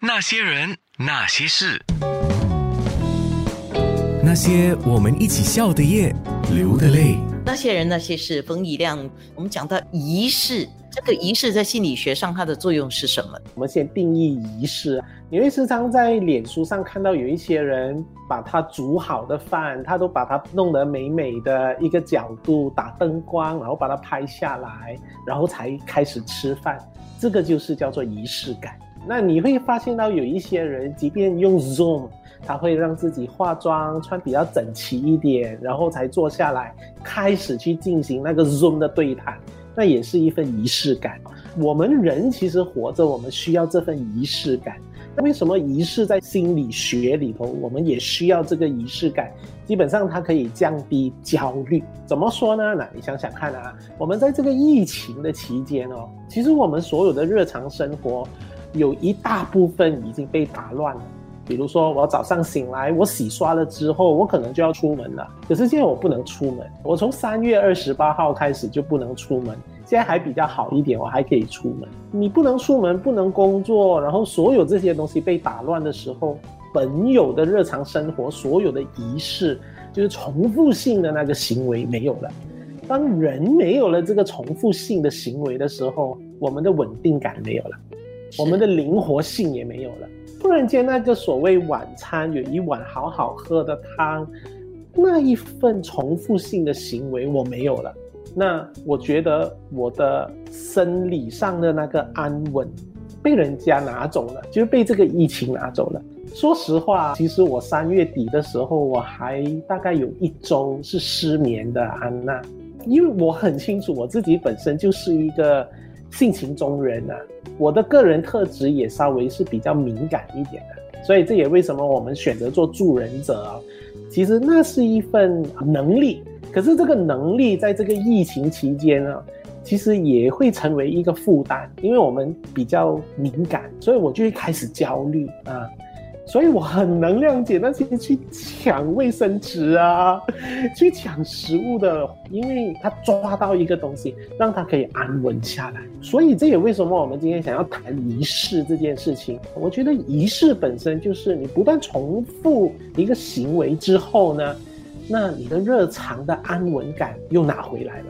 那些人，那些事，那些我们一起笑的夜，流的泪。那些人那些事，冯以亮，我们讲到仪式，这个仪式在心理学上它的作用是什么？我们先定义仪式。你会时常在脸书上看到有一些人把他煮好的饭，他都把它弄得美美的一个角度，打灯光，然后把它拍下来，然后才开始吃饭。这个就是叫做仪式感。那你会发现到有一些人，即便用 Zoom。他会让自己化妆穿比较整齐一点，然后才坐下来开始去进行那个 Zoom 的对谈，那也是一份仪式感。我们人其实活着，我们需要这份仪式感。那为什么仪式在心理学里头，我们也需要这个仪式感？基本上它可以降低焦虑。怎么说呢？那你想想看啊，我们在这个疫情的期间哦，其实我们所有的日常生活有一大部分已经被打乱了。比如说，我早上醒来，我洗刷了之后，我可能就要出门了。可是现在我不能出门，我从三月二十八号开始就不能出门。现在还比较好一点，我还可以出门。你不能出门，不能工作，然后所有这些东西被打乱的时候，本有的日常生活，所有的仪式，就是重复性的那个行为没有了。当人没有了这个重复性的行为的时候，我们的稳定感没有了，我们的灵活性也没有了。突然间，那个所谓晚餐有一碗好好喝的汤，那一份重复性的行为我没有了。那我觉得我的生理上的那个安稳被人家拿走了，就是被这个疫情拿走了。说实话，其实我三月底的时候，我还大概有一周是失眠的，安娜，因为我很清楚我自己本身就是一个。性情中人啊，我的个人特质也稍微是比较敏感一点的，所以这也为什么我们选择做助人者。其实那是一份能力，可是这个能力在这个疫情期间啊，其实也会成为一个负担，因为我们比较敏感，所以我就会开始焦虑啊。所以我很能谅解那些去抢卫生纸啊，去抢食物的，因为他抓到一个东西，让他可以安稳下来。所以这也为什么我们今天想要谈仪式这件事情。我觉得仪式本身就是你不断重复一个行为之后呢，那你的日常的安稳感又拿回来了。